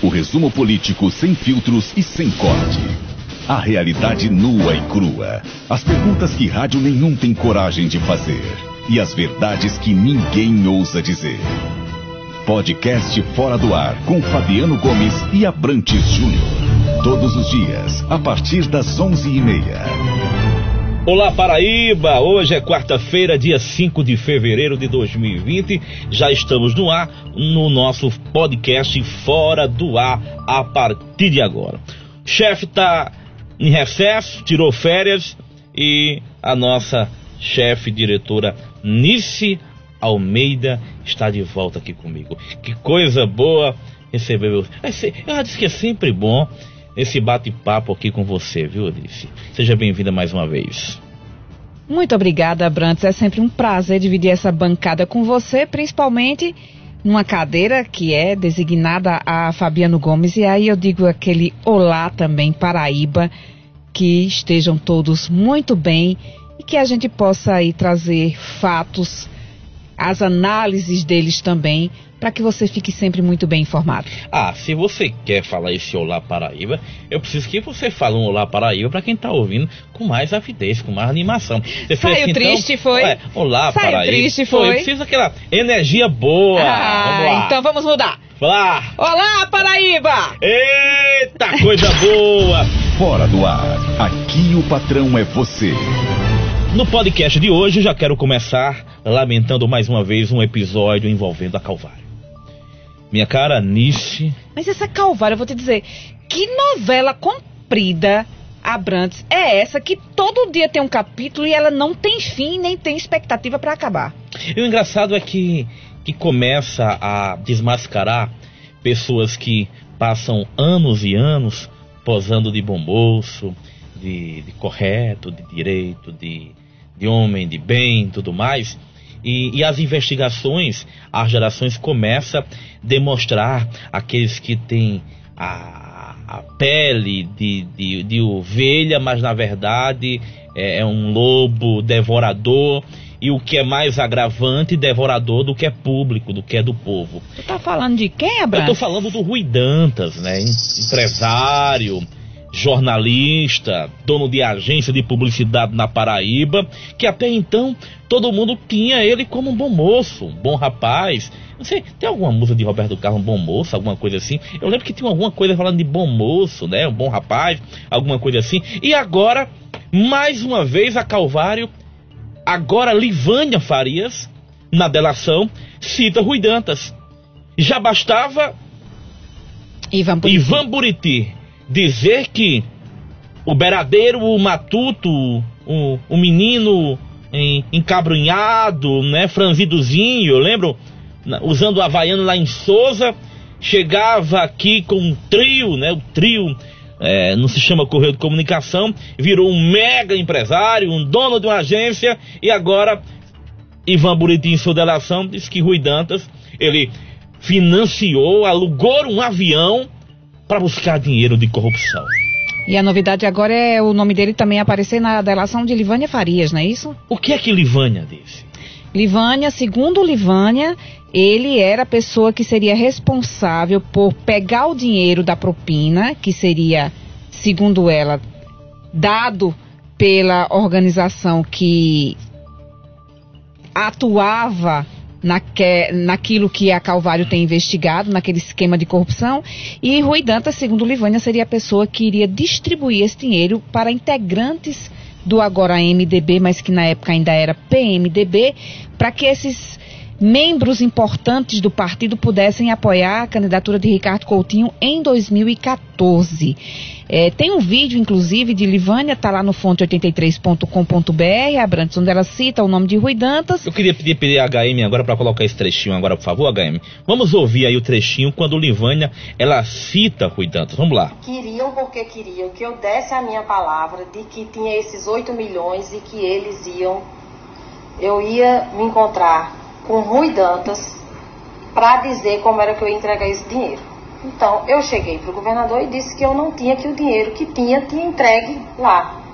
O resumo político sem filtros e sem corte. A realidade nua e crua. As perguntas que rádio nenhum tem coragem de fazer. E as verdades que ninguém ousa dizer. Podcast Fora do Ar com Fabiano Gomes e Abrantes Júnior. Todos os dias, a partir das onze e meia. Olá Paraíba! Hoje é quarta-feira, dia 5 de fevereiro de 2020. Já estamos no ar no nosso podcast Fora do Ar a partir de agora. O chefe está em recesso, tirou férias e a nossa chefe diretora Nice Almeida está de volta aqui comigo. Que coisa boa receber. Eu disse que é sempre bom esse bate-papo aqui com você, viu, Alice? Seja bem-vinda mais uma vez. Muito obrigada, Brantes. É sempre um prazer dividir essa bancada com você, principalmente numa cadeira que é designada a Fabiano Gomes. E aí eu digo aquele olá também, Paraíba, que estejam todos muito bem e que a gente possa aí trazer fatos, as análises deles também para que você fique sempre muito bem informado. Ah, se você quer falar esse Olá Paraíba, eu preciso que você fale um Olá Paraíba para quem está ouvindo com mais avidez, com mais animação. Você Saiu assim, triste, então, foi? Ué, olá Saiu Paraíba. triste, foi? Precisa aquela energia boa. Ah, vamos então vamos mudar. Olá! Olá, Paraíba! Eita, coisa boa! Fora do ar, aqui o patrão é você. No podcast de hoje, já quero começar lamentando mais uma vez um episódio envolvendo a Calvário. Minha cara Nice. Mas essa Calvário, eu vou te dizer, que novela comprida, Abrantes, é essa que todo dia tem um capítulo e ela não tem fim nem tem expectativa para acabar. E o engraçado é que, que começa a desmascarar pessoas que passam anos e anos posando de bom moço, de, de correto, de direito, de, de homem, de bem, tudo mais e, e as investigações, as gerações começam a demonstrar aqueles que têm a, a pele de, de, de, ovelha, mas na verdade é, é um lobo devorador e o que é mais agravante devorador do que é público, do que é do povo. Você tá falando de quem, Abraão? Eu tô falando do Rui Dantas, né? Empresário, jornalista, dono de agência de publicidade na Paraíba, que até então todo mundo tinha ele como um bom moço, um bom rapaz. Não sei, tem alguma música de Roberto Carlos, um bom moço, alguma coisa assim? Eu lembro que tinha alguma coisa falando de bom moço, né? Um bom rapaz, alguma coisa assim. E agora, mais uma vez, a Calvário, agora Livânia Farias, na delação, cita Rui Dantas. Já bastava Ivan Buriti, Ivan Buriti dizer que o beradeiro, o matuto, o, o menino encabrunhado, né, franzidozinho, eu lembro, usando o havaiano lá em Souza, chegava aqui com um trio, né, o trio é, não se chama Correio de Comunicação, virou um mega empresário, um dono de uma agência, e agora Ivan Buriti, em sua delação, disse que Rui Dantas, ele financiou, alugou um avião para buscar dinheiro de corrupção. E a novidade agora é o nome dele também aparecer na delação de Livânia Farias, não é isso? O que é que Livânia disse? Livânia, segundo Livânia, ele era a pessoa que seria responsável por pegar o dinheiro da propina, que seria, segundo ela, dado pela organização que atuava naque, naquilo que a Calvário tem investigado, naquele esquema de corrupção. E Rui Dantas, segundo Livânia, seria a pessoa que iria distribuir esse dinheiro para integrantes do agora MDB, mas que na época ainda era PMDB, para que esses membros importantes do partido pudessem apoiar a candidatura de Ricardo Coutinho em 2014. É, tem um vídeo, inclusive, de Livânia, tá lá no fonte83.com.br, Abrantes, onde ela cita o nome de Rui Dantas. Eu queria pedir, pedir a HM agora para colocar esse trechinho agora, por favor, HM. Vamos ouvir aí o trechinho quando Livânia, ela cita Rui Dantas. Vamos lá. Queriam porque queriam que eu desse a minha palavra de que tinha esses 8 milhões e que eles iam, eu ia me encontrar com Rui Dantas para dizer como era que eu ia entregar esse dinheiro. Então, eu cheguei para o governador e disse que eu não tinha, que o dinheiro que tinha, tinha entregue lá.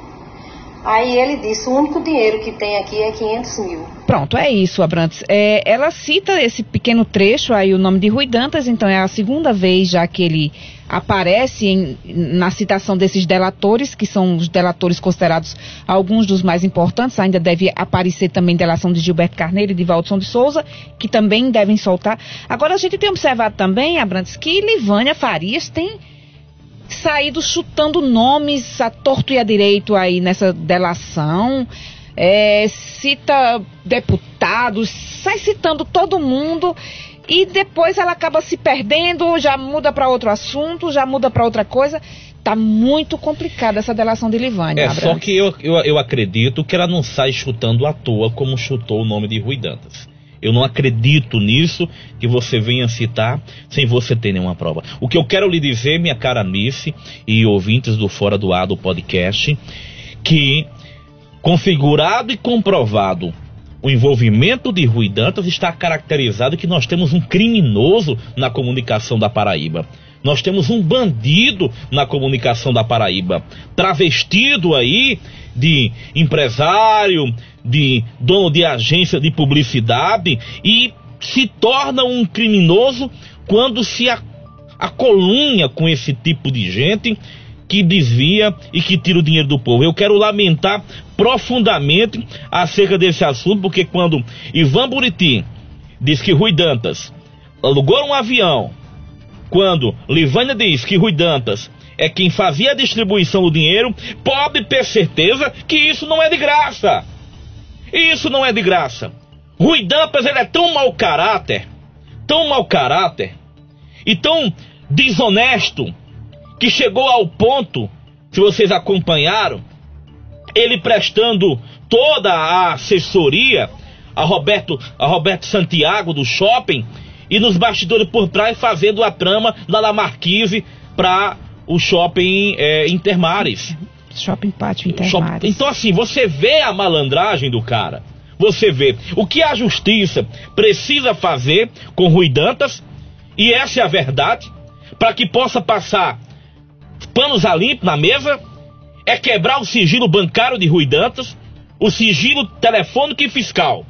Aí ele disse: o único dinheiro que tem aqui é 500 mil. Pronto, é isso, Abrantes. É, ela cita esse pequeno trecho aí, o nome de Rui Dantas, então é a segunda vez já que ele aparece em, na citação desses delatores, que são os delatores considerados alguns dos mais importantes. Ainda deve aparecer também delação de Gilberto Carneiro e de Valdson de Souza, que também devem soltar. Agora, a gente tem observado também, Abrantes, que Livânia Farias tem saído chutando nomes a torto e a direito aí nessa delação. É, cita deputados, sai citando todo mundo e depois ela acaba se perdendo, já muda para outro assunto, já muda para outra coisa. Tá muito complicada essa delação de Livânia. É, só que eu, eu, eu acredito que ela não sai chutando à toa como chutou o nome de Rui Dantas. Eu não acredito nisso que você venha citar sem você ter nenhuma prova. O que eu quero lhe dizer, minha cara Missy e ouvintes do Fora do Ar do podcast, que configurado e comprovado o envolvimento de Rui Dantas está caracterizado que nós temos um criminoso na comunicação da Paraíba. Nós temos um bandido na comunicação da Paraíba, travestido aí de empresário, de dono de agência de publicidade e se torna um criminoso quando se acolunha com esse tipo de gente que desvia e que tira o dinheiro do povo. Eu quero lamentar profundamente acerca desse assunto, porque quando Ivan Buriti diz que Rui Dantas alugou um avião, quando Livânia diz que Rui Dantas é quem fazia a distribuição do dinheiro, pode ter certeza que isso não é de graça. Isso não é de graça. Rui Dantas ele é tão mau caráter, tão mau caráter e tão desonesto que chegou ao ponto, se vocês acompanharam, ele prestando toda a assessoria a Roberto, a Roberto Santiago do shopping e nos bastidores por trás fazendo a trama da La Marquise para o shopping é, Intermares. Shopping Pátio Intermares. Então assim, você vê a malandragem do cara. Você vê o que a justiça precisa fazer com Rui Dantas, e essa é a verdade, para que possa passar panos a limpo na mesa, é quebrar o sigilo bancário de Rui Dantas, o sigilo telefônico e fiscal,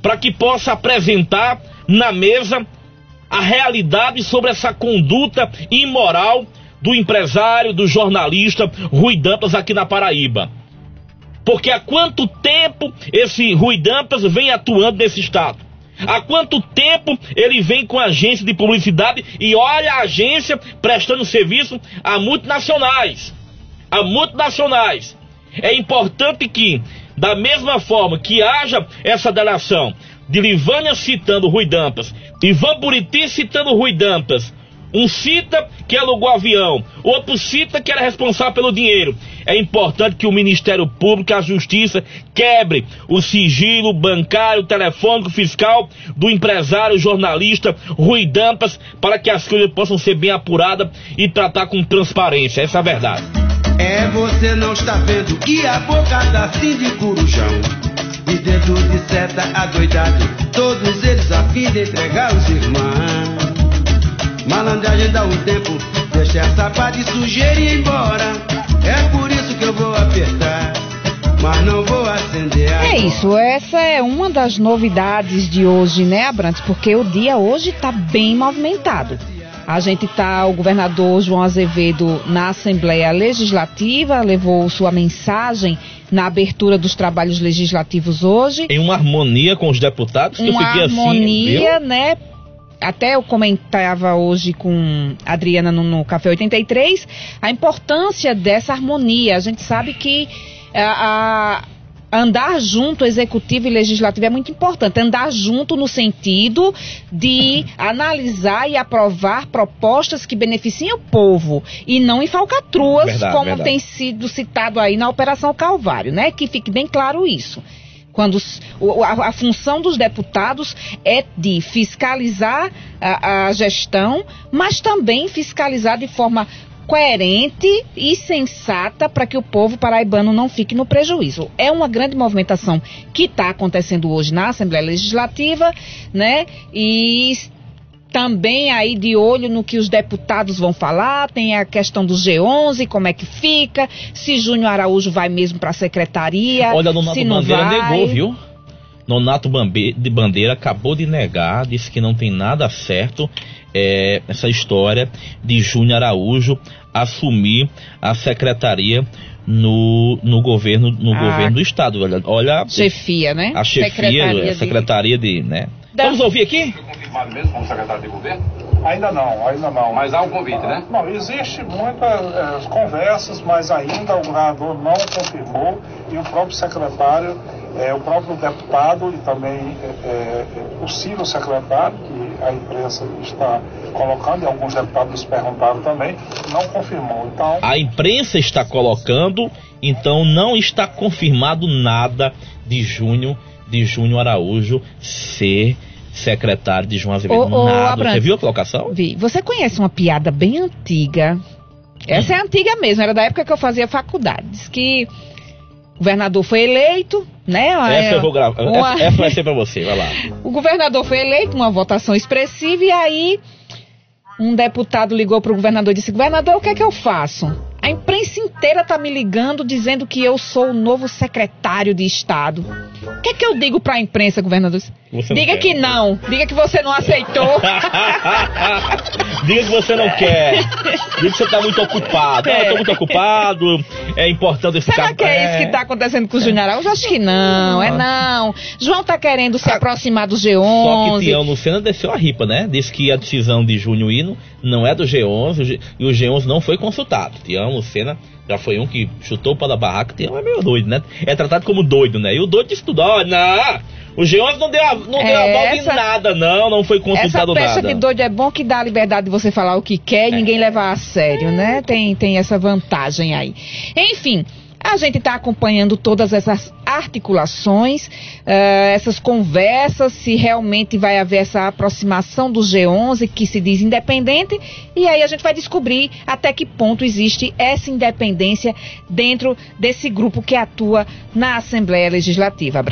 para que possa apresentar na mesa a realidade sobre essa conduta imoral do empresário, do jornalista Rui Dantas aqui na Paraíba. Porque há quanto tempo esse Rui Dantas vem atuando nesse estado? Há quanto tempo ele vem com agência de publicidade e olha a agência prestando serviço a multinacionais? A multinacionais. É importante que, da mesma forma que haja essa delação de Livânia citando Rui Dantas, Ivan Buriti citando Rui Dantas, um cita que alugou avião, outro cita que era responsável pelo dinheiro. É importante que o Ministério Público e a Justiça quebre o sigilo bancário, telefônico, fiscal do empresário jornalista Rui Dampas para que as coisas possam ser bem apuradas e tratar com transparência. Essa é a verdade. É você não está vendo que a boca tá assim e dedo de seta adoidado, todos eles a fim de entregar os irmãos. Malandragem dá um tempo, deixa essa de sujeira ir embora. É por isso que eu vou apertar, mas não vou acender a. É isso, essa é uma das novidades de hoje, né, Abrantes? Porque o dia hoje está bem movimentado. A gente tá, o governador João Azevedo na Assembleia Legislativa levou sua mensagem na abertura dos trabalhos legislativos hoje. Em uma harmonia com os deputados, que uma eu fiquei assim, harmonia, né? até eu comentava hoje com a Adriana no, no, Café 83, a importância dessa harmonia. A gente sabe que a, a andar junto, executivo e legislativo, é muito importante. Andar junto no sentido de analisar e aprovar propostas que beneficiem o povo e não em falcatruas, verdade, como verdade. tem sido citado aí na Operação Calvário, né? Que fique bem claro isso. Quando a, a, função dos deputados é de fiscalizar a, a gestão, mas também fiscalizar de forma coerente e sensata para que o povo paraibano não fique no prejuízo. É uma grande movimentação que está acontecendo hoje na Assembleia Legislativa, né? E também aí de olho no que os deputados vão falar, tem a questão do G11, como é que fica, se Júnior Araújo vai mesmo para a secretaria, Olha, Nonato se não Bandeira vai. negou, viu? Nonato de Bandeira acabou de negar, disse que não tem nada certo é, essa história de Júnior Araújo assumir a secretaria no, no governo no Ah. governo do estado. Olha, olha Chefia, né? a chefia, Secretaria a de- secretaria de, né? Da- Vamos ouvir aqui? Confirmado mesmo como secretário de governo? Ainda não, ainda não. Mas há um convite, né? Não, existe muitas eh, conversas, mas ainda o governador não confirmou e o próprio secretário, eh, o próprio deputado e também eh, eh, possível secretário, que a imprensa está colocando e alguns deputados perguntaram também, não confirmou. Então, A imprensa está colocando, então não está confirmado nada de Júnior, de Júnior Araújo ser secretário de João Azevedo. Ô, ô. Você viu a colocação? Vi. Você conhece uma piada bem antiga? Essa é antiga mesmo, era da época que eu fazia faculdade. Diz que o governador foi eleito, né? Essa eu vou gravar. uma- Essa, essa vai ser pra você, vai lá. O governador foi eleito, uma votação expressiva, e aí um deputado ligou para o governador e disse: Governador, o que é que eu faço? A imprensa inteira tá me ligando dizendo que eu sou o novo secretário de Estado. O que é que eu digo para a imprensa, governador? Você Diga que não, diga que você não aceitou. Diga que você não quer. Diga que você está muito ocupado. Ah, eu tô muito ocupado. É importante esse Será que é isso que está acontecendo com o Júnior Araújo? Acho que não, é não. João tá querendo se aproximar do Só que G11. Tião Lucena desceu a ripa, né? Disse que a decisão de Júnior Hino não é do G11 o G- e o G11 não foi consultado. Tião Lucena já foi um que chutou para a barraca. Tião é meio doido, né? É tratado como doido, né? E o doido disse tudo: ó, não, o G11 não deu a, não deu a É, volta essa- em nada, não, não foi Essa consultado pecha nada. de doido é bom que dá a liberdade de você falar o que quer e É. ninguém levar a sério, né? Tem, tem essa vantagem aí. Enfim. A gente está acompanhando todas essas articulações, eh, essas conversas, se realmente vai haver essa aproximação do G11, que se diz independente, e aí a gente vai descobrir até que ponto existe essa independência dentro desse grupo que atua na Assembleia Legislativa.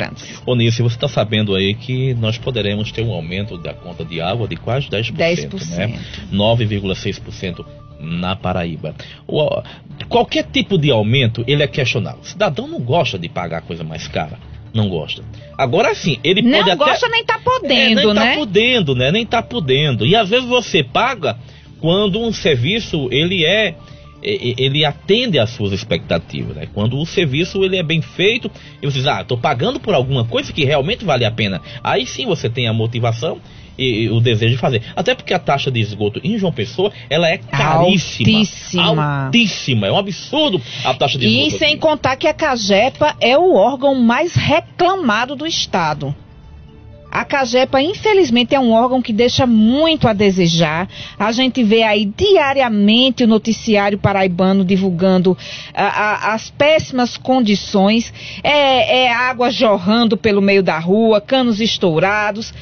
Ô, Nice, você está sabendo aí que nós poderemos ter um aumento da conta de água de quase 10%, 10%. né? 9,6% na Paraíba. O- qualquer tipo de aumento, ele é questionável. O cidadão não gosta de pagar a coisa mais cara. Não gosta. Agora sim, ele Não pode até... gosta nem tá É, podendo, nem né? tá podendo, né? Nem tá podendo. E às vezes você paga quando um serviço ele é ele atende às suas expectativas, né? Quando o serviço ele é bem feito e você diz, ah, tô pagando por alguma coisa que realmente vale a pena. Aí sim você tem a motivação e, e o desejo de fazer. Até porque a taxa de esgoto em João Pessoa, ela é caríssima. Altíssima. Altíssima. É um absurdo a taxa de E esgoto. sem aqui. contar que a Cagepa é o órgão mais reclamado do Estado. A Cagepa, infelizmente, é um órgão que deixa muito a desejar. A gente vê aí diariamente o noticiário paraibano divulgando ah, ah, as péssimas condições. É, é água jorrando pelo meio da rua, canos estourados.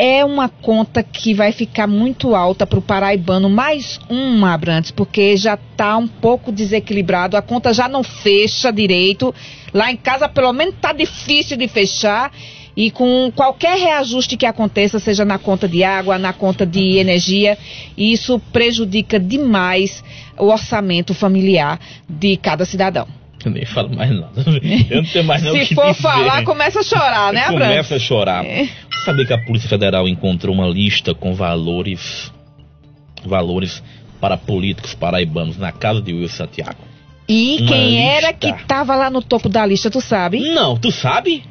É uma conta que vai ficar muito alta para o paraibano. Mais uma, Abrantes, porque já está um pouco desequilibrado. A conta já não fecha direito. Lá em casa, pelo menos, está difícil de fechar. E com qualquer reajuste que aconteça, seja na conta de água, na conta de energia, isso prejudica demais o orçamento familiar de cada cidadão. Eu nem falo mais nada. Eu não tenho mais nada o Se que for dizer. falar, começa a chorar, né, Abrantes? Começa a chorar. É. Sabia que a Polícia Federal encontrou uma lista com valores valores para políticos paraibanos na casa de Will Santiago? E Uma quem era lista. que tava lá no topo da lista, tu sabe? Não, tu sabe?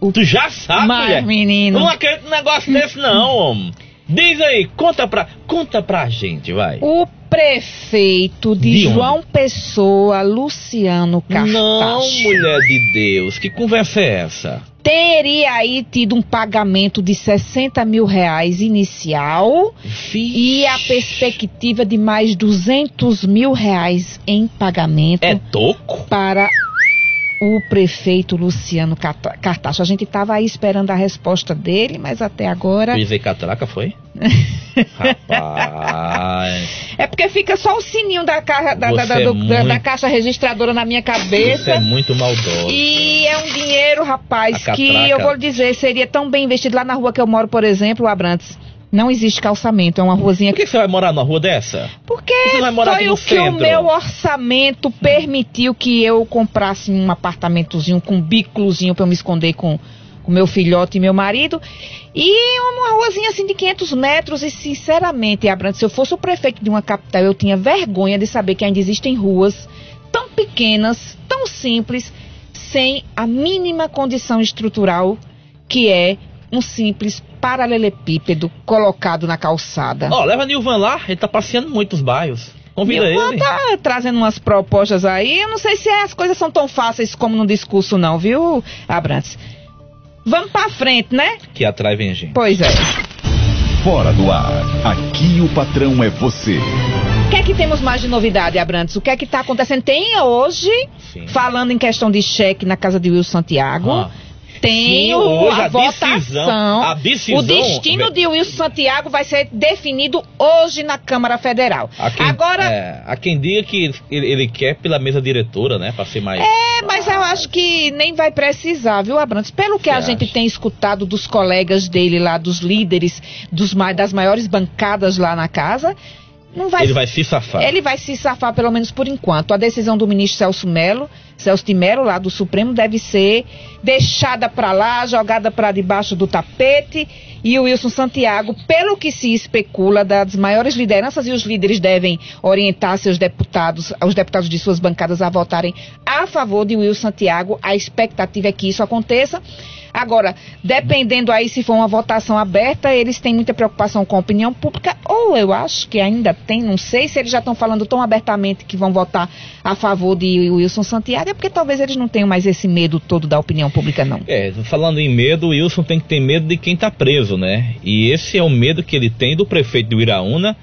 O- Tu já sabe, Mas, mulher? menino. Não acredito num negócio desse não, homem. Diz aí, conta pra, conta pra gente, vai. O prefeito de, De onde? João Pessoa, Luciano Cartacho, Não, mulher de Deus, que conversa é essa? Teria aí tido um pagamento de 60 mil reais inicial e a perspectiva de mais 200 mil reais em pagamento É toco? para o prefeito Luciano Cartacho. A gente estava aí esperando a resposta dele, mas até agora... Aí catraca, foi? Rapaz, É porque fica só o sininho da, ca- da, da- da- é do- da- muito- da caixa registradora na minha isso é cabeça. muito maldoso. E é um dinheiro, rapaz, que eu vou lhe dizer, seria tão bem investido lá na rua que eu moro, por exemplo, Abrantes. Não existe calçamento, é uma ruazinha Por que você vai morar numa rua dessa? Porque foi o que o meu orçamento permitiu que eu comprasse um apartamentozinho com um bículozinho para eu me esconder com o meu filhote e meu marido. E uma ruazinha assim de 500 metros. E sinceramente, Abrantes, se eu fosse o prefeito de uma capital, eu tinha vergonha de saber que ainda existem ruas tão pequenas, tão simples, sem a mínima condição estrutural que é um simples paralelepípedo colocado na calçada. Ó, leva Nilvan lá, ele tá passeando muito nos bairros. Convida Nilvan ele. tá trazendo umas propostas aí. Eu não sei se as coisas são tão fáceis como no discurso, não, viu, Abrantes? Vamos pra frente, né? Que atrai vem gente. Pois é. Fora do ar. Aqui o patrão é você. O que é que temos mais de novidade, Abrantes? O que é que tá acontecendo? Tem hoje, Sim. falando em questão de cheque na casa de Will Santiago. Ah. Tem Sim, o- a, a votação. decisão- a decisão- o destino de Wilson Santiago vai ser definido hoje na Câmara Federal. Há quem, Agora, é, há quem diga que ele, ele quer pela mesa diretora, né? Pra ser mais. É, mas eu acho que nem vai precisar, viu, Abrantes? Pelo que Você a gente acha? tem escutado dos colegas dele lá, dos líderes dos, das maiores bancadas lá na casa, não vai ele vai se safar. ele vai se safar, pelo menos por enquanto. A decisão do ministro Celso Melo, Celso de Melo, lá do Supremo, deve ser deixada para lá, jogada para debaixo do tapete. E o Wilson Santiago, pelo que se especula, das maiores lideranças, e os líderes devem orientar seus deputados, os deputados de suas bancadas a votarem a favor de Wilson Santiago. A expectativa é que isso aconteça. Agora, dependendo aí se for uma votação aberta, eles têm muita preocupação com a opinião pública, ou eu acho que ainda tem, não sei se eles já estão falando tão abertamente que vão votar a favor de Wilson Santiago, é porque talvez eles não tenham mais esse medo todo da opinião pública, não. É, falando em medo, o Wilson tem que ter medo de quem tá preso, né? E esse é o medo que ele tem do prefeito do Iraúna,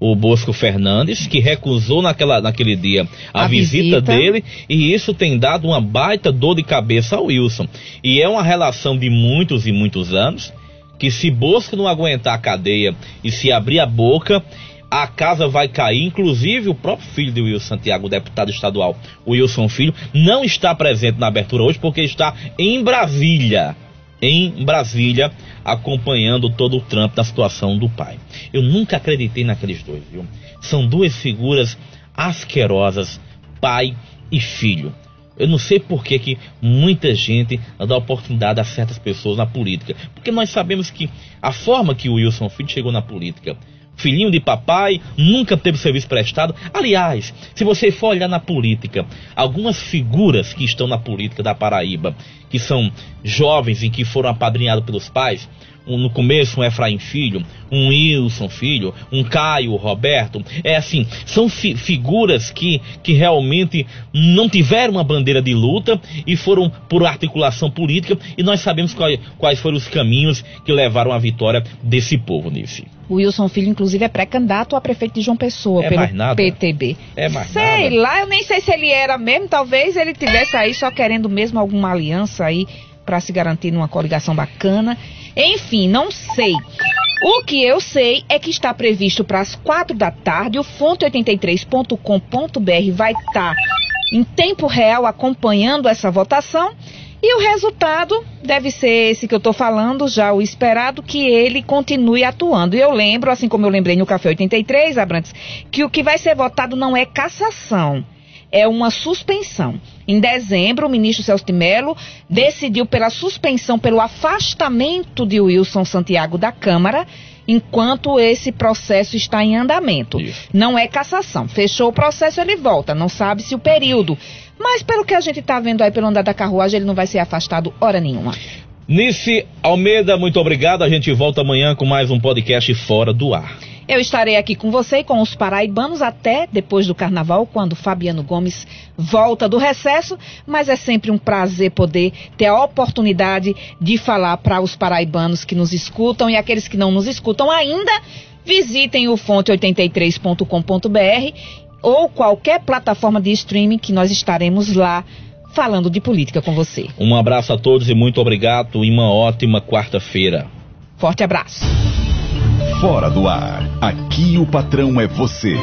o Bosco Fernandes, que recusou naquela, naquele dia a, A visita, visita. dele, e isso tem dado uma baita dor de cabeça ao Wilson. E é uma relação de muitos e muitos anos, que se Bosco não aguentar a cadeia e se abrir a boca, a casa vai cair, inclusive o próprio filho de Wilson Santiago, o deputado estadual, o Wilson Filho, não está presente na abertura hoje porque está em Brasília. Em Brasília, acompanhando todo o trampo da situação do pai. Eu nunca acreditei naqueles dois, viu? São duas figuras asquerosas, pai e filho. Eu não sei por que, que muita gente dá oportunidade a certas pessoas na política. Porque nós sabemos que a forma que o Wilson Filho chegou na política, filhinho de papai, nunca teve serviço prestado. Aliás, se você for olhar na política, algumas figuras que estão na política da Paraíba, que são jovens e que foram apadrinhados pelos pais, um, no começo um Efraim Filho, um Wilson Filho, um Caio Roberto, é assim, são fi- figuras que, que realmente não tiveram uma bandeira de luta e foram por articulação política e nós sabemos quais, quais foram os caminhos que levaram à vitória desse povo, Nilce. O Wilson Filho, inclusive, é pré-candidato a prefeito de João Pessoa, É pelo. PTB. É mais sei nada. lá, eu nem sei se ele era mesmo, talvez ele tivesse aí só querendo mesmo alguma aliança aí para se garantir numa coligação bacana. Enfim, não sei. O que eu sei é que está previsto para as quatro da tarde. O fonte83.com.br vai estar em tempo real acompanhando essa votação. E o resultado deve ser esse que eu estou falando, já o esperado, que ele continue atuando. E eu lembro, assim como eu lembrei no Café 83, Abrantes, que o que vai ser votado não é cassação, é uma suspensão. Em dezembro, o ministro Celso de Mello decidiu pela suspensão, pelo afastamento de Wilson Santiago da Câmara, enquanto esse processo está em andamento. Isso. Não é cassação. Fechou o processo, ele volta. Não sabe-se o período. Mas pelo que a gente está vendo aí pelo andar da carruagem, ele não vai ser afastado hora nenhuma. Nice Almeida, muito obrigado. A gente volta amanhã com mais um podcast Fora do Ar. Eu estarei aqui com você e com os paraibanos até depois do carnaval, quando Fabiano Gomes volta do recesso. Mas é sempre um prazer poder ter a oportunidade de falar para os paraibanos que nos escutam e aqueles que não nos escutam ainda. Visitem o fonte83.com.br ou qualquer plataforma de streaming que nós estaremos lá falando de política com você. Um abraço a todos e muito obrigado e uma ótima quarta-feira. Forte abraço. Fora do ar. Aqui o patrão é você.